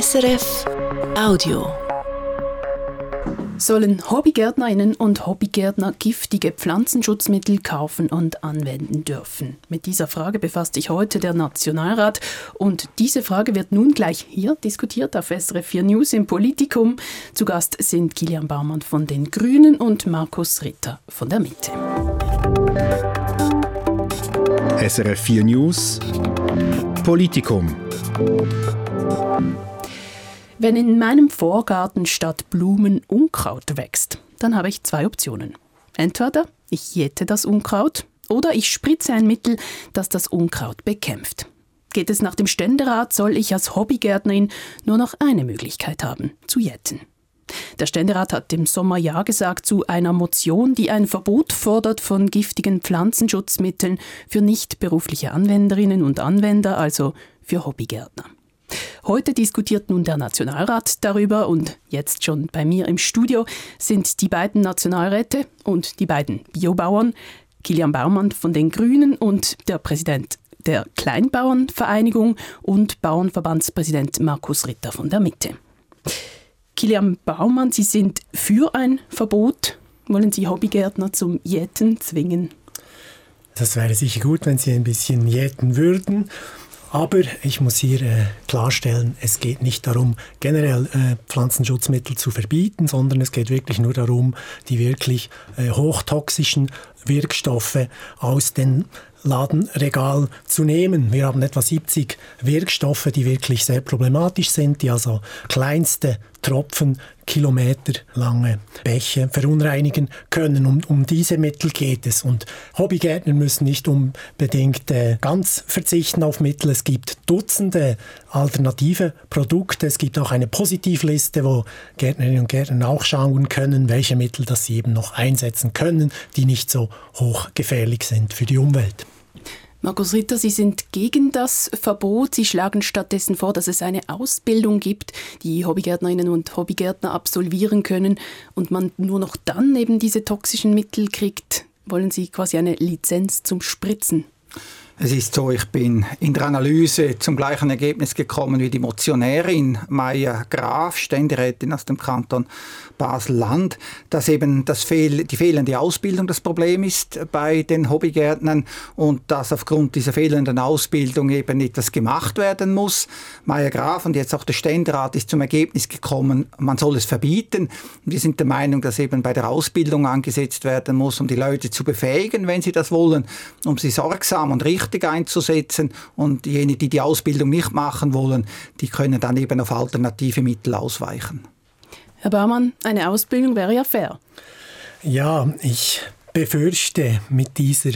SRF Audio. Sollen Hobbygärtnerinnen und Hobbygärtner giftige Pflanzenschutzmittel kaufen und anwenden dürfen? Mit dieser Frage befasst sich heute der Nationalrat und diese Frage wird nun gleich hier diskutiert auf SRF 4 News im Politikum. Zu Gast sind Kilian Baumann von den Grünen und Markus Ritter von der Mitte. SRF 4 News Politikum wenn in meinem Vorgarten statt Blumen Unkraut wächst, dann habe ich zwei Optionen. Entweder ich jäte das Unkraut oder ich spritze ein Mittel, das das Unkraut bekämpft. Geht es nach dem Ständerat, soll ich als Hobbygärtnerin nur noch eine Möglichkeit haben, zu jäten. Der Ständerat hat im Sommer Ja gesagt zu einer Motion, die ein Verbot fordert von giftigen Pflanzenschutzmitteln für nicht berufliche Anwenderinnen und Anwender, also für Hobbygärtner. Heute diskutiert nun der Nationalrat darüber und jetzt schon bei mir im Studio sind die beiden Nationalräte und die beiden Biobauern, Kilian Baumann von den Grünen und der Präsident der Kleinbauernvereinigung und Bauernverbandspräsident Markus Ritter von der Mitte. Kilian Baumann, Sie sind für ein Verbot. Wollen Sie Hobbygärtner zum Jäten zwingen? Das wäre sicher gut, wenn Sie ein bisschen jäten würden. Aber ich muss hier äh, klarstellen, es geht nicht darum, generell äh, Pflanzenschutzmittel zu verbieten, sondern es geht wirklich nur darum, die wirklich äh, hochtoxischen Wirkstoffe aus den Ladenregal zu nehmen. Wir haben etwa 70 Wirkstoffe, die wirklich sehr problematisch sind, die also kleinste Tropfen kilometerlange Bäche verunreinigen können. Um, um diese Mittel geht es. Und Hobbygärtner müssen nicht unbedingt äh, ganz verzichten auf Mittel. Es gibt Dutzende alternative Produkte. Es gibt auch eine Positivliste, wo Gärtnerinnen und Gärtner auch schauen können, welche Mittel das sie eben noch einsetzen können, die nicht so hochgefährlich sind für die Umwelt. Markus Ritter, Sie sind gegen das Verbot. Sie schlagen stattdessen vor, dass es eine Ausbildung gibt, die Hobbygärtnerinnen und Hobbygärtner absolvieren können und man nur noch dann eben diese toxischen Mittel kriegt. Wollen Sie quasi eine Lizenz zum Spritzen? Es ist so, ich bin in der Analyse zum gleichen Ergebnis gekommen wie die Motionärin Maya Graf, Ständerätin aus dem Kanton Basel-Land, dass eben das Fehl, die fehlende Ausbildung das Problem ist bei den Hobbygärtnern und dass aufgrund dieser fehlenden Ausbildung eben etwas gemacht werden muss. Maya Graf und jetzt auch der Ständerat ist zum Ergebnis gekommen, man soll es verbieten. Wir sind der Meinung, dass eben bei der Ausbildung angesetzt werden muss, um die Leute zu befähigen, wenn sie das wollen, um sie sorgsam und richtig richtig einzusetzen und jene, die die Ausbildung nicht machen wollen, die können dann eben auf alternative Mittel ausweichen. Herr Baumann, eine Ausbildung wäre ja fair. Ja, ich befürchte mit dieser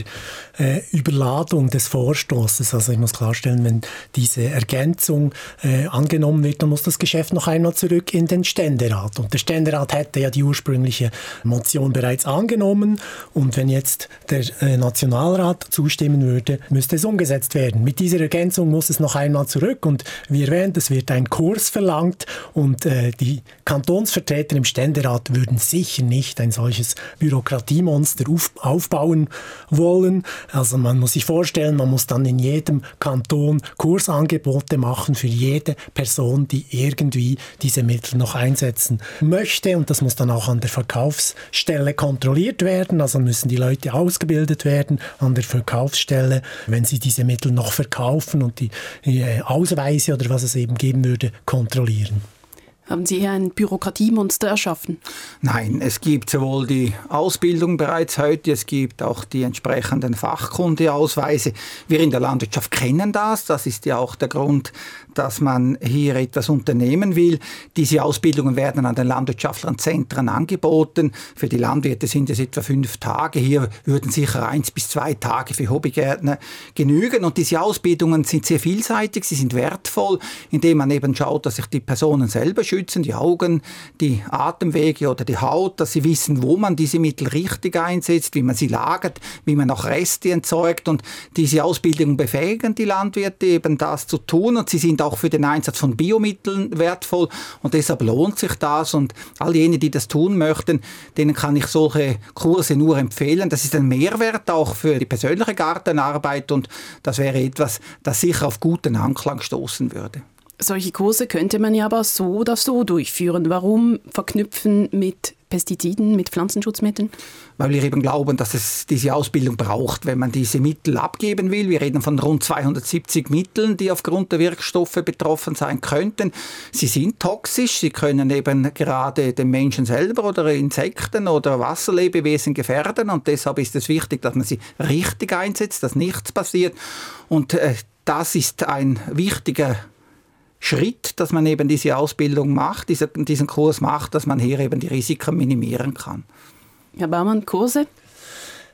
äh, Überladung des Vorstoßes, also ich muss klarstellen, wenn diese Ergänzung äh, angenommen wird, dann muss das Geschäft noch einmal zurück in den Ständerat. Und der Ständerat hätte ja die ursprüngliche Motion bereits angenommen und wenn jetzt der äh, Nationalrat zustimmen würde, müsste es umgesetzt werden. Mit dieser Ergänzung muss es noch einmal zurück und wie erwähnt, es wird ein Kurs verlangt und äh, die Kantonsvertreter im Ständerat würden sicher nicht ein solches Bürokratiemonster auf, aufbauen wollen. Also man muss sich vorstellen, man muss dann in jedem Kanton Kursangebote machen für jede Person, die irgendwie diese Mittel noch einsetzen möchte. Und das muss dann auch an der Verkaufsstelle kontrolliert werden. Also müssen die Leute ausgebildet werden an der Verkaufsstelle, wenn sie diese Mittel noch verkaufen und die Ausweise oder was es eben geben würde, kontrollieren. Haben Sie hier ein Bürokratiemonster erschaffen? Nein, es gibt sowohl die Ausbildung bereits heute, es gibt auch die entsprechenden Fachkundeausweise. Wir in der Landwirtschaft kennen das. Das ist ja auch der Grund, dass man hier etwas unternehmen will. Diese Ausbildungen werden an den landwirtschaftlichen Zentren angeboten. Für die Landwirte sind es etwa fünf Tage. Hier würden sicher eins bis zwei Tage für Hobbygärtner genügen. Und diese Ausbildungen sind sehr vielseitig, sie sind wertvoll, indem man eben schaut, dass sich die Personen selber schützen schützen, die Augen, die Atemwege oder die Haut, dass sie wissen, wo man diese Mittel richtig einsetzt, wie man sie lagert, wie man auch Reste entsorgt und diese Ausbildungen befähigen die Landwirte eben das zu tun und sie sind auch für den Einsatz von Biomitteln wertvoll und deshalb lohnt sich das und all jene, die das tun möchten, denen kann ich solche Kurse nur empfehlen. Das ist ein Mehrwert auch für die persönliche Gartenarbeit und das wäre etwas, das sicher auf guten Anklang stoßen würde. Solche Kurse könnte man ja aber so oder so durchführen. Warum verknüpfen mit Pestiziden, mit Pflanzenschutzmitteln? Weil wir eben glauben, dass es diese Ausbildung braucht, wenn man diese Mittel abgeben will. Wir reden von rund 270 Mitteln, die aufgrund der Wirkstoffe betroffen sein könnten. Sie sind toxisch, sie können eben gerade den Menschen selber oder Insekten oder Wasserlebewesen gefährden und deshalb ist es wichtig, dass man sie richtig einsetzt, dass nichts passiert. Und äh, das ist ein wichtiger Schritt, dass man eben diese Ausbildung macht, diesen Kurs macht, dass man hier eben die Risiken minimieren kann. Herr Baumann, Kurse?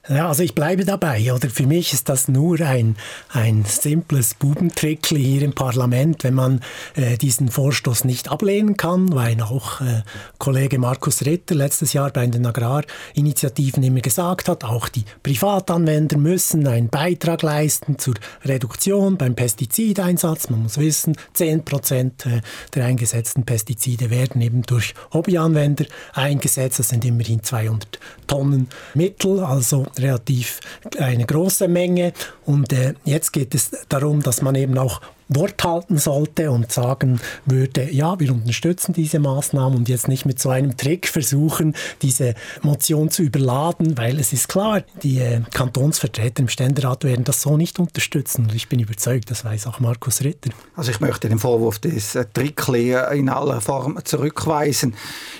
Ja, also ich bleibe dabei. Oder für mich ist das nur ein, ein simples Bubentrickli hier im Parlament, wenn man äh, diesen Vorstoß nicht ablehnen kann, weil auch äh, Kollege Markus Ritter letztes Jahr bei den Agrarinitiativen immer gesagt hat, auch die Privatanwender müssen einen Beitrag leisten zur Reduktion beim Pestizideinsatz. Man muss wissen, 10 Prozent äh, der eingesetzten Pestizide werden eben durch Hobbyanwender eingesetzt. Das sind immerhin 200 Tonnen Mittel. Also relativ eine große Menge. Und äh, jetzt geht es darum, dass man eben auch Wort halten sollte und sagen würde, ja, wir unterstützen diese Maßnahmen und jetzt nicht mit so einem Trick versuchen, diese Motion zu überladen, weil es ist klar, die äh, Kantonsvertreter im Ständerat werden das so nicht unterstützen und ich bin überzeugt, das weiß auch Markus Ritter. Also ich möchte den Vorwurf des äh, Trickli in aller Form zurückweisen.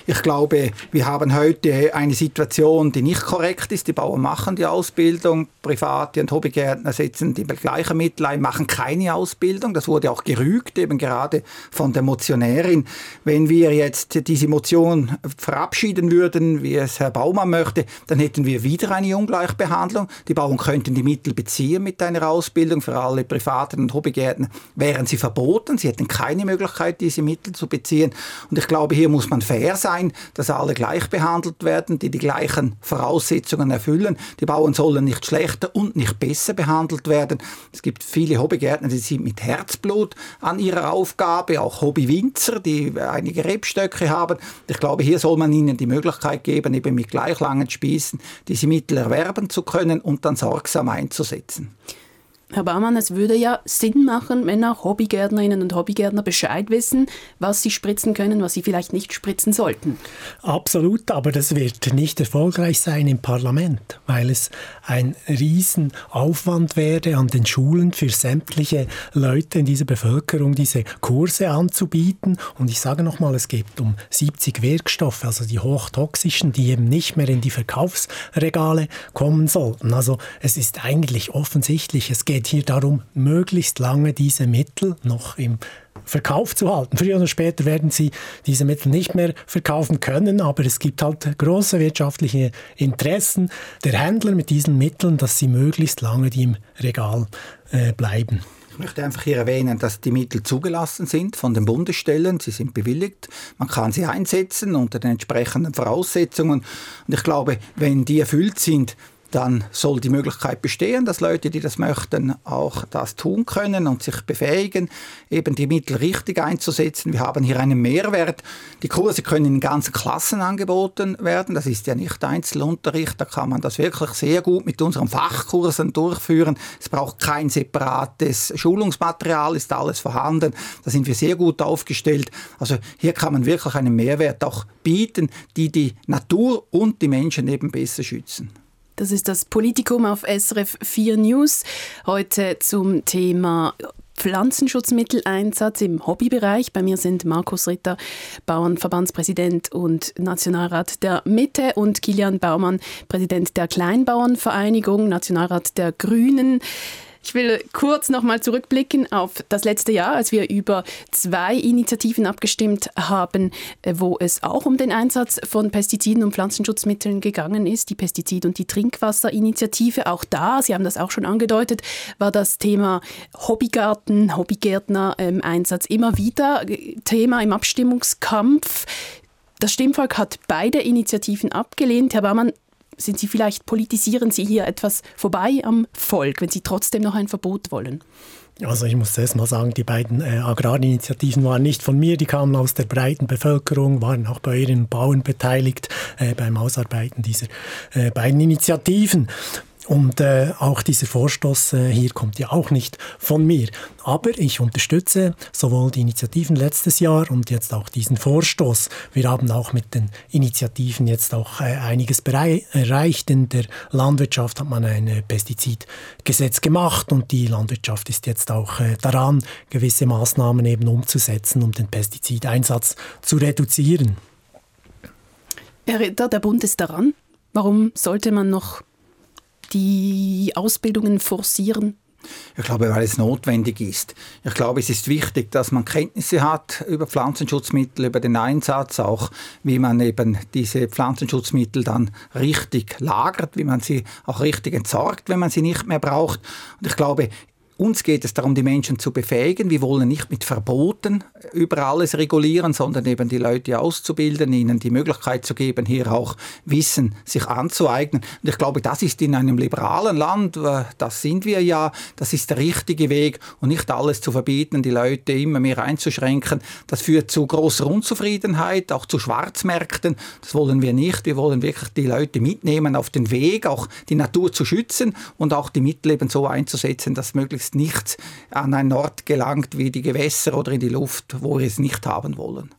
Ich glaube, wir haben heute eine Situation, die nicht korrekt ist. Die Bauern machen die Ausbildung, Private und Hobbygärtner setzen die gleichen Mittel ein, machen keine Ausbildung. Das wurde auch gerügt, eben gerade von der Motionärin. Wenn wir jetzt diese Motion verabschieden würden, wie es Herr Baumann möchte, dann hätten wir wieder eine Ungleichbehandlung. Die Bauern könnten die Mittel beziehen mit einer Ausbildung. Für alle Privaten und Hobbygärten wären sie verboten. Sie hätten keine Möglichkeit, diese Mittel zu beziehen. Und ich glaube, hier muss man fair sein, dass alle gleich behandelt werden, die die gleichen Voraussetzungen erfüllen. Die Bauern sollen nicht schlechter und nicht besser behandelt werden. Es gibt viele Hobbygärtner, die sind mit Herz Herzblut an ihrer Aufgabe, auch Hobbywinzer, die einige Rebstöcke haben. Ich glaube, hier soll man ihnen die Möglichkeit geben, eben mit gleich langen Spießen diese Mittel erwerben zu können und dann sorgsam einzusetzen. Herr Baumann, es würde ja Sinn machen, wenn auch Hobbygärtnerinnen und Hobbygärtner Bescheid wissen, was sie spritzen können, was sie vielleicht nicht spritzen sollten. Absolut, aber das wird nicht erfolgreich sein im Parlament, weil es ein Riesenaufwand wäre an den Schulen für sämtliche Leute in dieser Bevölkerung, diese Kurse anzubieten. Und ich sage nochmal, es geht um 70 Wirkstoffe, also die hochtoxischen, die eben nicht mehr in die Verkaufsregale kommen sollten. Also es ist eigentlich offensichtlich, es geht geht hier darum, möglichst lange diese Mittel noch im Verkauf zu halten. Früher oder später werden sie diese Mittel nicht mehr verkaufen können, aber es gibt halt große wirtschaftliche Interessen der Händler mit diesen Mitteln, dass sie möglichst lange die im Regal äh, bleiben. Ich möchte einfach hier erwähnen, dass die Mittel zugelassen sind von den Bundesstellen. Sie sind bewilligt. Man kann sie einsetzen unter den entsprechenden Voraussetzungen. Und ich glaube, wenn die erfüllt sind, dann soll die Möglichkeit bestehen, dass Leute, die das möchten, auch das tun können und sich befähigen, eben die Mittel richtig einzusetzen. Wir haben hier einen Mehrwert. Die Kurse können in ganzen Klassen angeboten werden. Das ist ja nicht Einzelunterricht. Da kann man das wirklich sehr gut mit unseren Fachkursen durchführen. Es braucht kein separates Schulungsmaterial, ist alles vorhanden. Da sind wir sehr gut aufgestellt. Also hier kann man wirklich einen Mehrwert auch bieten, die die Natur und die Menschen eben besser schützen. Das ist das Politikum auf SRF 4 News. Heute zum Thema Pflanzenschutzmitteleinsatz im Hobbybereich. Bei mir sind Markus Ritter, Bauernverbandspräsident und Nationalrat der Mitte und Kilian Baumann, Präsident der Kleinbauernvereinigung, Nationalrat der Grünen. Ich will kurz nochmal zurückblicken auf das letzte Jahr, als wir über zwei Initiativen abgestimmt haben, äh, wo es auch um den Einsatz von Pestiziden und Pflanzenschutzmitteln gegangen ist, die Pestizid- und die Trinkwasserinitiative. Auch da, Sie haben das auch schon angedeutet, war das Thema Hobbygarten, Hobbygärtner-Einsatz ähm, immer wieder äh, Thema im Abstimmungskampf. Das Stimmvolk hat beide Initiativen abgelehnt. Herr Baumann, sind Sie vielleicht, politisieren Sie hier etwas vorbei am Volk, wenn Sie trotzdem noch ein Verbot wollen? Also ich muss zuerst mal sagen, die beiden äh, Agrarinitiativen waren nicht von mir, die kamen aus der breiten Bevölkerung, waren auch bei ihren Bauern beteiligt äh, beim Ausarbeiten dieser äh, beiden Initiativen. Und äh, auch dieser Vorstoß äh, hier kommt ja auch nicht von mir. Aber ich unterstütze sowohl die Initiativen letztes Jahr und jetzt auch diesen Vorstoß. Wir haben auch mit den Initiativen jetzt auch äh, einiges erreicht. In der Landwirtschaft hat man ein äh, Pestizidgesetz gemacht und die Landwirtschaft ist jetzt auch äh, daran, gewisse Maßnahmen eben umzusetzen, um den Pestizideinsatz zu reduzieren. Herr Ritter, der Bund ist daran. Warum sollte man noch die Ausbildungen forcieren? Ich glaube, weil es notwendig ist. Ich glaube, es ist wichtig, dass man Kenntnisse hat über Pflanzenschutzmittel, über den Einsatz, auch wie man eben diese Pflanzenschutzmittel dann richtig lagert, wie man sie auch richtig entsorgt, wenn man sie nicht mehr braucht. Und ich glaube, uns geht es darum, die Menschen zu befähigen. Wir wollen nicht mit Verboten über alles regulieren, sondern eben die Leute auszubilden, ihnen die Möglichkeit zu geben, hier auch Wissen sich anzueignen. Und ich glaube, das ist in einem liberalen Land, äh, das sind wir ja, das ist der richtige Weg und nicht alles zu verbieten, die Leute immer mehr einzuschränken. Das führt zu großer Unzufriedenheit, auch zu Schwarzmärkten. Das wollen wir nicht. Wir wollen wirklich die Leute mitnehmen auf den Weg, auch die Natur zu schützen und auch die Mittel eben so einzusetzen, dass möglichst möglichst nicht an einen Ort gelangt wie die Gewässer oder in die Luft, wo wir es nicht haben wollen.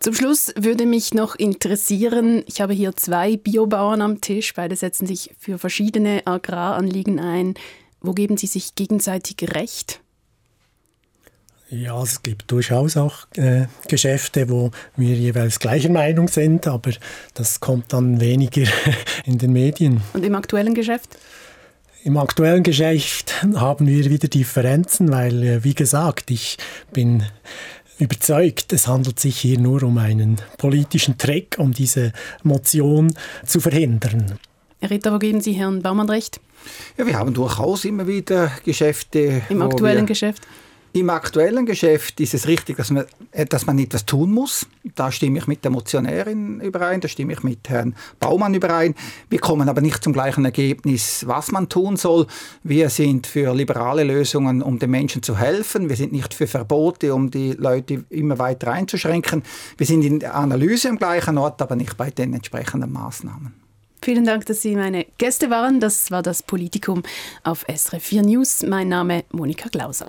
Zum Schluss würde mich noch interessieren, ich habe hier zwei Biobauern am Tisch, beide setzen sich für verschiedene Agraranliegen ein. Wo geben sie sich gegenseitig recht? Ja, es gibt durchaus auch äh, Geschäfte, wo wir jeweils gleicher Meinung sind, aber das kommt dann weniger in den Medien. Und im aktuellen Geschäft? Im aktuellen Geschäft haben wir wieder Differenzen, weil, äh, wie gesagt, ich bin überzeugt, es handelt sich hier nur um einen politischen Trick, um diese Motion zu verhindern. Herr Ritter, wo geben Sie Herrn Baumann recht? Ja, wir haben durchaus immer wieder Geschäfte. Im aktuellen Geschäft? Im aktuellen Geschäft ist es richtig, dass man, äh, dass man etwas tun muss. Da stimme ich mit der Motionärin überein, da stimme ich mit Herrn Baumann überein. Wir kommen aber nicht zum gleichen Ergebnis, was man tun soll. Wir sind für liberale Lösungen, um den Menschen zu helfen. Wir sind nicht für Verbote, um die Leute immer weiter einzuschränken. Wir sind in der Analyse am gleichen Ort, aber nicht bei den entsprechenden Maßnahmen. Vielen Dank, dass Sie meine Gäste waren. Das war das Politikum auf SRF 4 News. Mein Name Monika Glauser.